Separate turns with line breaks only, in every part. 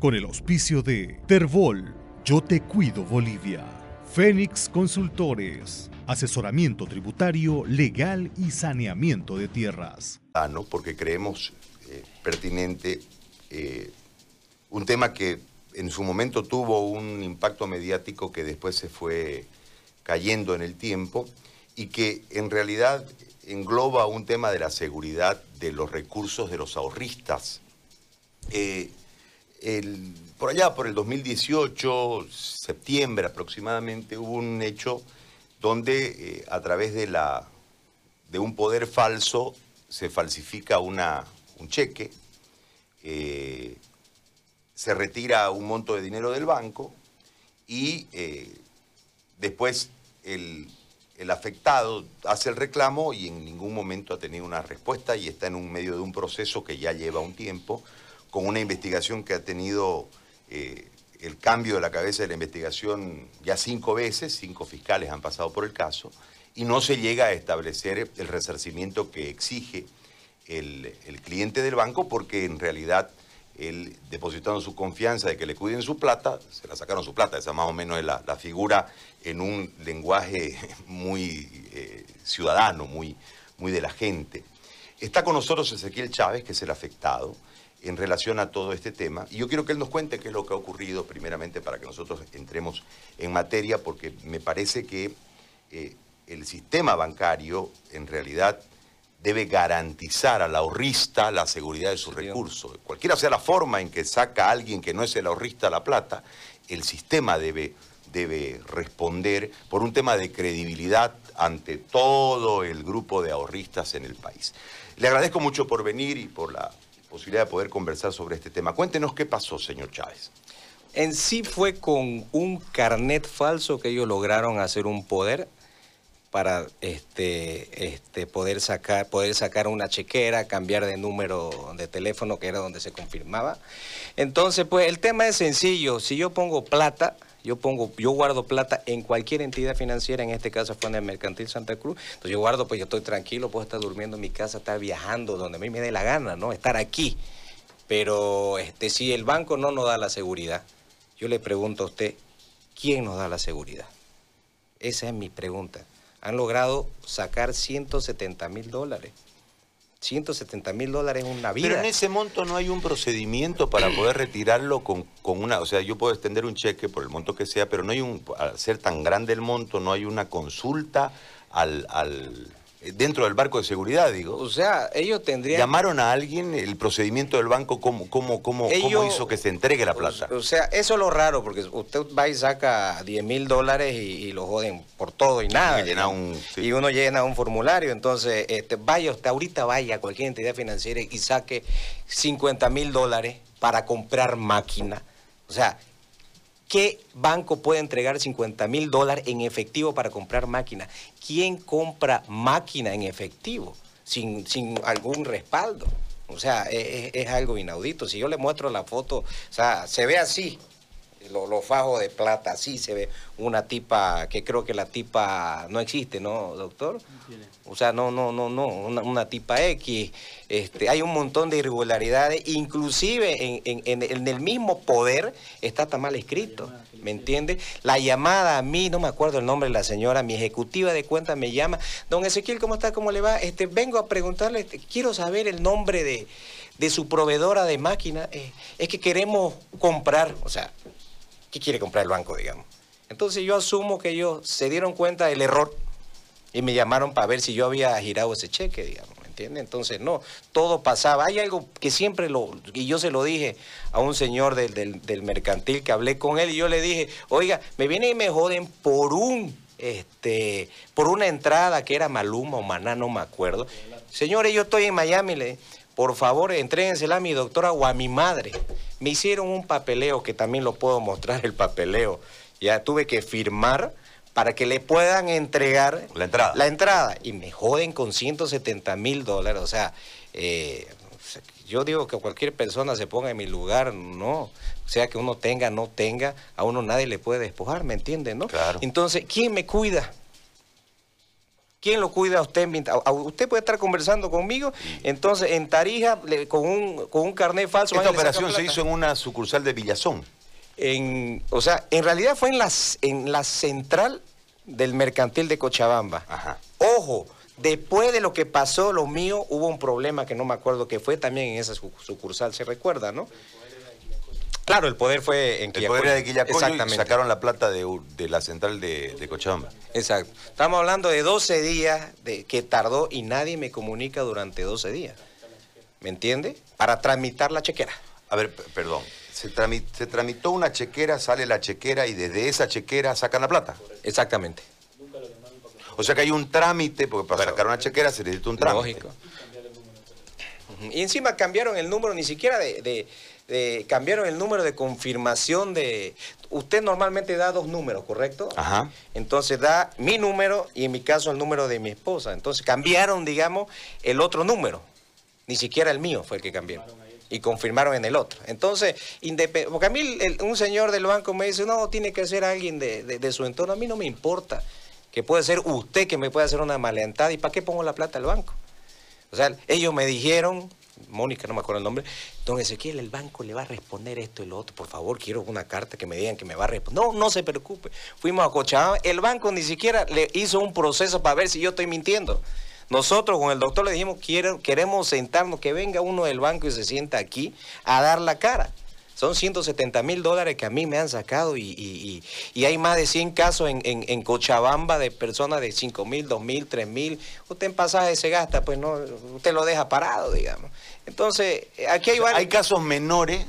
con el auspicio de Terbol, Yo Te Cuido Bolivia, Fénix Consultores, asesoramiento tributario, legal y saneamiento de tierras.
Ah, ¿no? Porque creemos eh, pertinente eh, un tema que en su momento tuvo un impacto mediático que después se fue cayendo en el tiempo y que en realidad engloba un tema de la seguridad de los recursos de los ahorristas. Eh, por allá, por el 2018, septiembre aproximadamente, hubo un hecho donde eh, a través de, la, de un poder falso se falsifica un cheque, eh, se retira un monto de dinero del banco y después el, el afectado hace el reclamo y en ningún momento ha tenido una respuesta y está en un medio de un proceso que ya lleva un tiempo, con una investigación que ha tenido eh, el cambio de la cabeza de la investigación ya cinco veces, cinco fiscales han pasado por el caso, y no se llega a establecer el resarcimiento que exige el, cliente del banco porque en realidad él depositando su confianza de que le cuiden su plata, se la sacaron su plata, esa más o menos es la, figura en un lenguaje muy eh, ciudadano, muy, muy de la gente. Está con nosotros Ezequiel Chávez, que es el afectado, en relación a todo este tema. Y yo quiero que él nos cuente qué es lo que ha ocurrido, primeramente, para que nosotros entremos en materia, porque me parece que eh, el sistema bancario, en realidad, debe garantizar al ahorrista la seguridad de sus recursos. Cualquiera sea la forma en que saca alguien que no es el ahorrista la plata, el sistema debe, debe responder por un tema de credibilidad ante todo el grupo de ahorristas en el país. Le agradezco mucho por venir y por la posibilidad de poder conversar sobre este tema. Cuéntenos qué pasó, señor Chávez.
En sí fue con un carnet falso que ellos lograron hacer un poder para este, este, poder, sacar, poder sacar una chequera, cambiar de número de teléfono, que era donde se confirmaba. Entonces, pues el tema es sencillo. Si yo pongo plata, yo pongo, yo guardo plata en cualquier entidad financiera, en este caso fue en el Mercantil Santa Cruz, entonces yo guardo, pues yo estoy tranquilo, puedo estar durmiendo en mi casa, estar viajando donde a mí me dé la gana, ¿no? Estar aquí. Pero este, si el banco no nos da la seguridad, yo le pregunto a usted, ¿quién nos da la seguridad? Esa es mi pregunta han logrado sacar 170 mil dólares. 170 mil dólares en una vida.
Pero en ese monto no hay un procedimiento para poder retirarlo con, con, una... O sea, yo puedo extender un cheque por el monto que sea, pero no hay un... Al ser tan grande el monto, no hay una consulta al, al dentro del barco de seguridad, digo.
O sea, ellos tendrían...
¿Llamaron a alguien el procedimiento del banco? ¿Cómo, cómo, cómo, cómo hizo que se entregue la plata?
O, sea, eso es lo raro, porque usted va y saca 10 mil dólares y, lo joden por todo y nada. Y, uno llena un formulario, entonces este, vaya usted, ahorita vaya a cualquier entidad financiera y saque 50 mil dólares para comprar máquina. O sea, ¿Qué banco puede entregar 50 mil dólares en efectivo para comprar máquina? ¿Quién compra máquina en efectivo sin, sin algún respaldo? O sea, es, es, algo inaudito. Si yo le muestro la foto, o sea, se ve así, los fajos de plata, así se ve una tipa, que creo que la tipa no existe, ¿no, doctor? O sea, no, no, no, no, una, tipa X. Este, hay un montón de irregularidades, inclusive en, en, el mismo poder está tan mal escrito, ¿me entiende? La llamada a mí, no me acuerdo el nombre de la señora, mi ejecutiva de cuenta me llama, don Ezequiel, ¿cómo está? ¿Cómo le va? Este, vengo a preguntarle, este, quiero saber el nombre de, de su proveedora de máquina, eh, es que queremos comprar, o sea, ¿Qué quiere comprar el banco, digamos? Entonces yo asumo que ellos se dieron cuenta del error y me llamaron para ver si yo había girado ese cheque, digamos, ¿me entiende? Entonces, no, todo pasaba. Hay algo que siempre lo, y yo se lo dije a un señor del, del, mercantil que hablé con él y yo le dije, oiga, me vienen y me joden por un, este, por una entrada que era Maluma o Maná, no me acuerdo. Señores, yo estoy en Miami, le por favor, entréguensela a mi doctora o a mi madre. Me hicieron un papeleo, que también lo puedo mostrar el papeleo. Ya tuve que firmar para que le puedan entregar
la entrada.
La entrada. Y me joden con 170 mil dólares. O sea, eh, yo digo que cualquier persona se ponga en mi lugar, no. O sea que uno tenga, no tenga, a uno nadie le puede despojar, ¿me entiende, no?
Claro.
Entonces, ¿quién me cuida? ¿Quién lo cuida a usted? Usted puede estar conversando conmigo, entonces en Tarija, con un, con un carnet falso...
Esta operación se hizo en una sucursal de Villazón.
En, o sea, en realidad fue en la, en la central del mercantil de Cochabamba.
Ajá.
Ojo, después de lo que pasó, lo mío, hubo un problema que no me acuerdo que fue también en esa sucursal, se recuerda, ¿no? Claro, el poder fue en
El poder era de Quillacoyo y sacaron la plata de, la central de, Cochabamba.
Exacto. Estamos hablando de 12 días de, que tardó y nadie me comunica durante 12 días. ¿Me entiende? Para tramitar la chequera.
A ver, perdón. Se, tramitó una chequera, sale la chequera y desde esa chequera sacan la plata.
Exactamente.
O sea que hay un trámite, porque para sacar una chequera se necesita un trámite.
Lógico. Y encima cambiaron el número ni siquiera de cambiaron el número de confirmación de... Usted normalmente da dos números, ¿correcto?
Ajá.
Entonces da mi número y en mi caso el número de mi esposa. Entonces cambiaron, digamos, el otro número. Ni siquiera el mío fue el que cambió. Y confirmaron en el otro. Entonces, porque a mí un señor del banco me dice, no, tiene que ser alguien de, de su entorno. A mí no me importa que puede ser usted que me puede hacer una malentada. ¿Y para qué pongo la plata al banco? O sea, ellos me dijeron, Mónica, no me acuerdo el nombre, don Ezequiel, el banco le va a responder esto y lo otro, por favor, quiero una carta que me digan que me va a responder. No, no se preocupe. Fuimos a Cochabamba, el banco ni siquiera le hizo un proceso para ver si yo estoy mintiendo. Nosotros con el doctor le dijimos, queremos sentarnos, que venga uno del banco y se sienta aquí a dar la cara. Son 170 mil dólares que a mí me han sacado y, hay más de 100 casos en, Cochabamba de personas de 5 mil, 2 mil, 3 mil. Usted en pasaje se gasta, pues no, usted lo deja parado, digamos. Entonces, aquí hay
Hay casos menores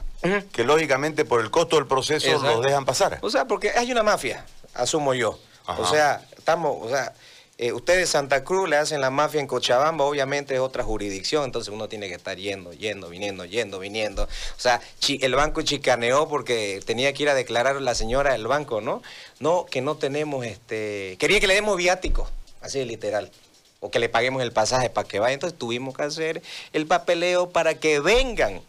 que lógicamente por el costo del proceso los dejan pasar.
O sea, porque hay una mafia, asumo yo. O sea, estamos, o sea, eh, ustedes Santa Cruz le hacen la mafia en Cochabamba, obviamente es otra jurisdicción, entonces uno tiene que estar yendo, yendo, viniendo, yendo, viniendo. O sea, el banco chicaneó porque tenía que ir a declarar la señora del banco, ¿no? No, que no tenemos, este, quería que le demos viático, así literal o que le paguemos el pasaje para que vaya. Entonces tuvimos que hacer el papeleo para que vengan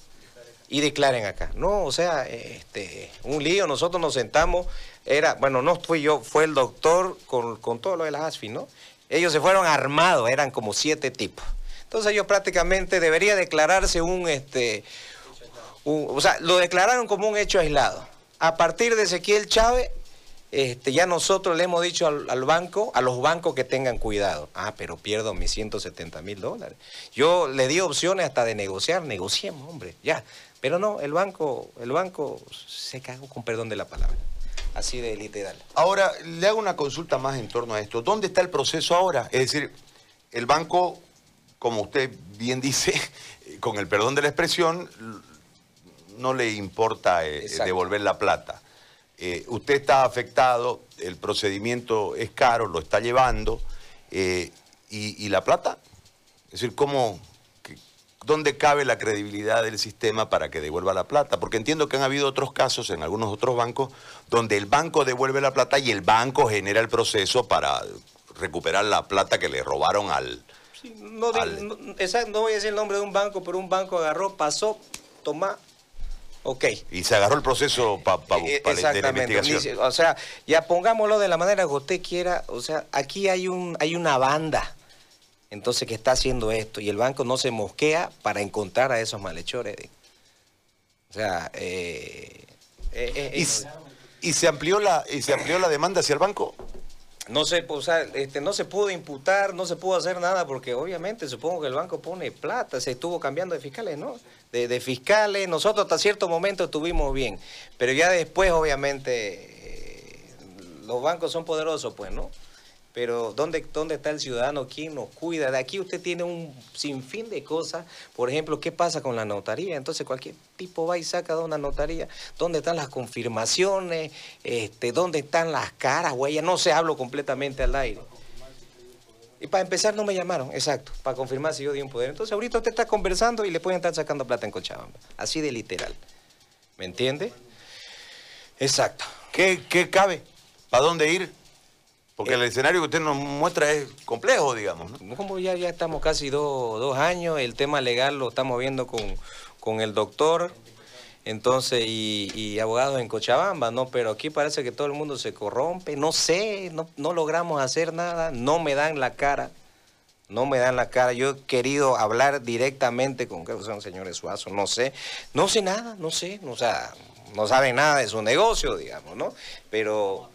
y declaren acá. No, o sea, este, un lío, nosotros nos sentamos, era, bueno, no fui yo, fue el doctor con, todo lo de las ASFI, ¿no? Ellos se fueron armados, eran como siete tipos. Entonces ellos prácticamente debería declararse un, este, o sea, lo declararon como un hecho aislado. A partir de Ezequiel Chávez, este, ya nosotros le hemos dicho al, banco, a los bancos que tengan cuidado. Ah, pero pierdo mis 170 mil dólares. Yo le di opciones hasta de negociar, negociemos, hombre, ya. Pero no, el banco, el banco se cagó con perdón de la palabra. Así de literal.
Ahora, le hago una consulta más en torno a esto. ¿Dónde está el proceso ahora? Es decir, el banco, como usted bien dice, con el perdón de la expresión, no le importa eh, devolver la plata. Eh, usted está afectado, el procedimiento es caro, lo está llevando, eh, y, y, la plata? Es decir, ¿cómo, ¿Dónde cabe la credibilidad del sistema para que devuelva la plata? Porque entiendo que han habido otros casos en algunos otros bancos donde el banco devuelve la plata y el banco genera el proceso para recuperar la plata que le robaron al...
no, no, voy a decir el nombre de un banco, pero un banco agarró, pasó, toma, Ok.
Y se agarró el proceso para pa, eh, la investigación.
O sea, ya pongámoslo de la manera que usted quiera. O sea, aquí hay, un, hay una banda entonces que está haciendo esto y el banco no se mosquea para encontrar a esos malhechores. O sea, eh,
eh, eh, ¿Y, se amplió la y se amplió la demanda hacia el banco?
No se, o sea, este, no se pudo imputar, no se pudo hacer nada porque obviamente supongo que el banco pone plata, se estuvo cambiando de fiscales, ¿no? De, de fiscales, nosotros hasta cierto momento estuvimos bien, pero ya después obviamente los bancos son poderosos, pues, ¿no? Pero ¿dónde, ¿dónde está el ciudadano? ¿Quién nos cuida? De aquí usted tiene un sinfín de cosas. Por ejemplo, ¿qué pasa con la notaría? Entonces cualquier tipo va y saca de una notaría. ¿Dónde están las confirmaciones? Este, ¿Dónde están las caras, huellas? No se hablo completamente al aire. Y para empezar no me llamaron, exacto, para confirmar si yo di un poder. Entonces ahorita usted está conversando y le pueden estar sacando plata en Cochabamba. Así de literal. ¿Me entiende? Exacto.
¿Qué, qué cabe? ¿Para dónde ir? Porque el escenario que usted nos muestra es complejo, digamos. ¿no?
Como ya, ya estamos casi dos años, el tema legal lo estamos viendo con, con el doctor. Entonces, y, abogados en Cochabamba, ¿no? Pero aquí parece que todo el mundo se corrompe, no sé, no, no logramos hacer nada, no me dan la cara, no me dan la cara. Yo he querido hablar directamente con, que son señores Suazo, no sé, no sé nada, no sé, o sea, no saben nada de su negocio, digamos, ¿no? Pero,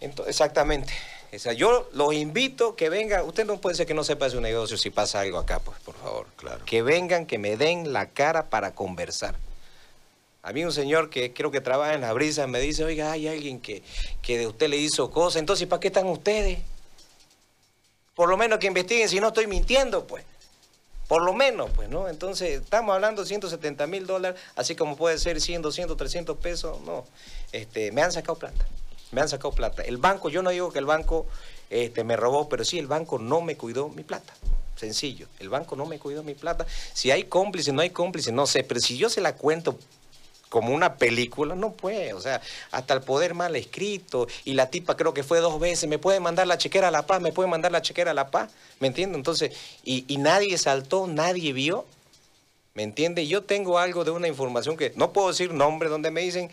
exactamente. O sea, yo los invito que vengan, usted no puede ser que no sepa de su negocio si pasa algo acá, pues, por favor. Claro. Que vengan, que me den la cara para conversar. A mí un señor que creo que trabaja en la brisa me dice, oiga, hay alguien que, que de usted le hizo cosas, entonces ¿para qué están ustedes? Por lo menos que investiguen si no estoy mintiendo, pues. Por lo menos, pues, ¿no? Entonces, estamos hablando de 170 mil dólares, así como puede ser 100, 200, 300 pesos, no. Este, me han sacado plata, me han sacado plata. El banco, yo no digo que el banco este, me robó, pero sí el banco no me cuidó mi plata. Sencillo, el banco no me cuidó mi plata. Si hay cómplice, no hay cómplice, no sé, pero si yo se la cuento como una película, no puede, o sea, hasta el poder mal escrito, y la tipa creo que fue dos veces, me puede mandar la chequera a La Paz, me puede mandar la chequera a La Paz, ¿me entiende? Entonces, y, y nadie saltó, nadie vio, ¿me entiende? Yo tengo algo de una información que no puedo decir nombre, donde me dicen,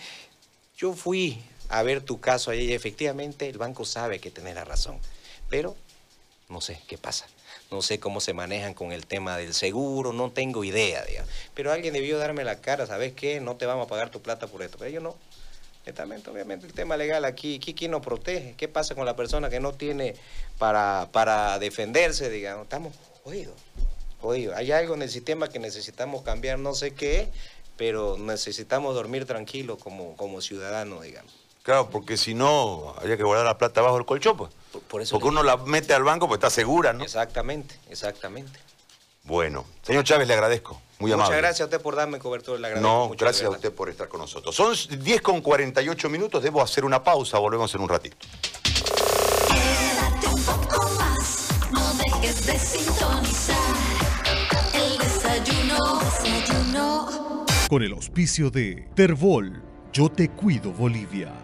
yo fui a ver tu caso ahí efectivamente el banco sabe que tenés la razón, pero no sé qué pasa no sé cómo se manejan con el tema del seguro, no tengo idea, digamos. Pero alguien debió darme la cara, ¿sabes qué? No te vamos a pagar tu plata por esto. Pero yo no. Netamente, obviamente, el tema legal aquí, ¿quién nos protege? ¿Qué pasa con la persona que no tiene para, para defenderse, digamos? Estamos jodidos, jodidos. Hay algo en el sistema que necesitamos cambiar, no sé qué, pero necesitamos dormir tranquilos como, como ciudadanos, digamos.
Claro, porque si no, habría que guardar la plata bajo el colchón, pues. Por, eso porque uno la mete al banco, pues está segura, ¿no?
Exactamente, exactamente.
Bueno, señor Chávez, le agradezco. Muy amable.
Muchas gracias a usted por darme cobertura. Le
no, gracias a usted por estar con nosotros. Son 10 con 48 minutos, debo hacer una pausa, volvemos en un ratito. un poco más, no dejes de sintonizar.
El desayuno, desayuno. Con el auspicio de Terbol, Yo Te Cuido Bolivia.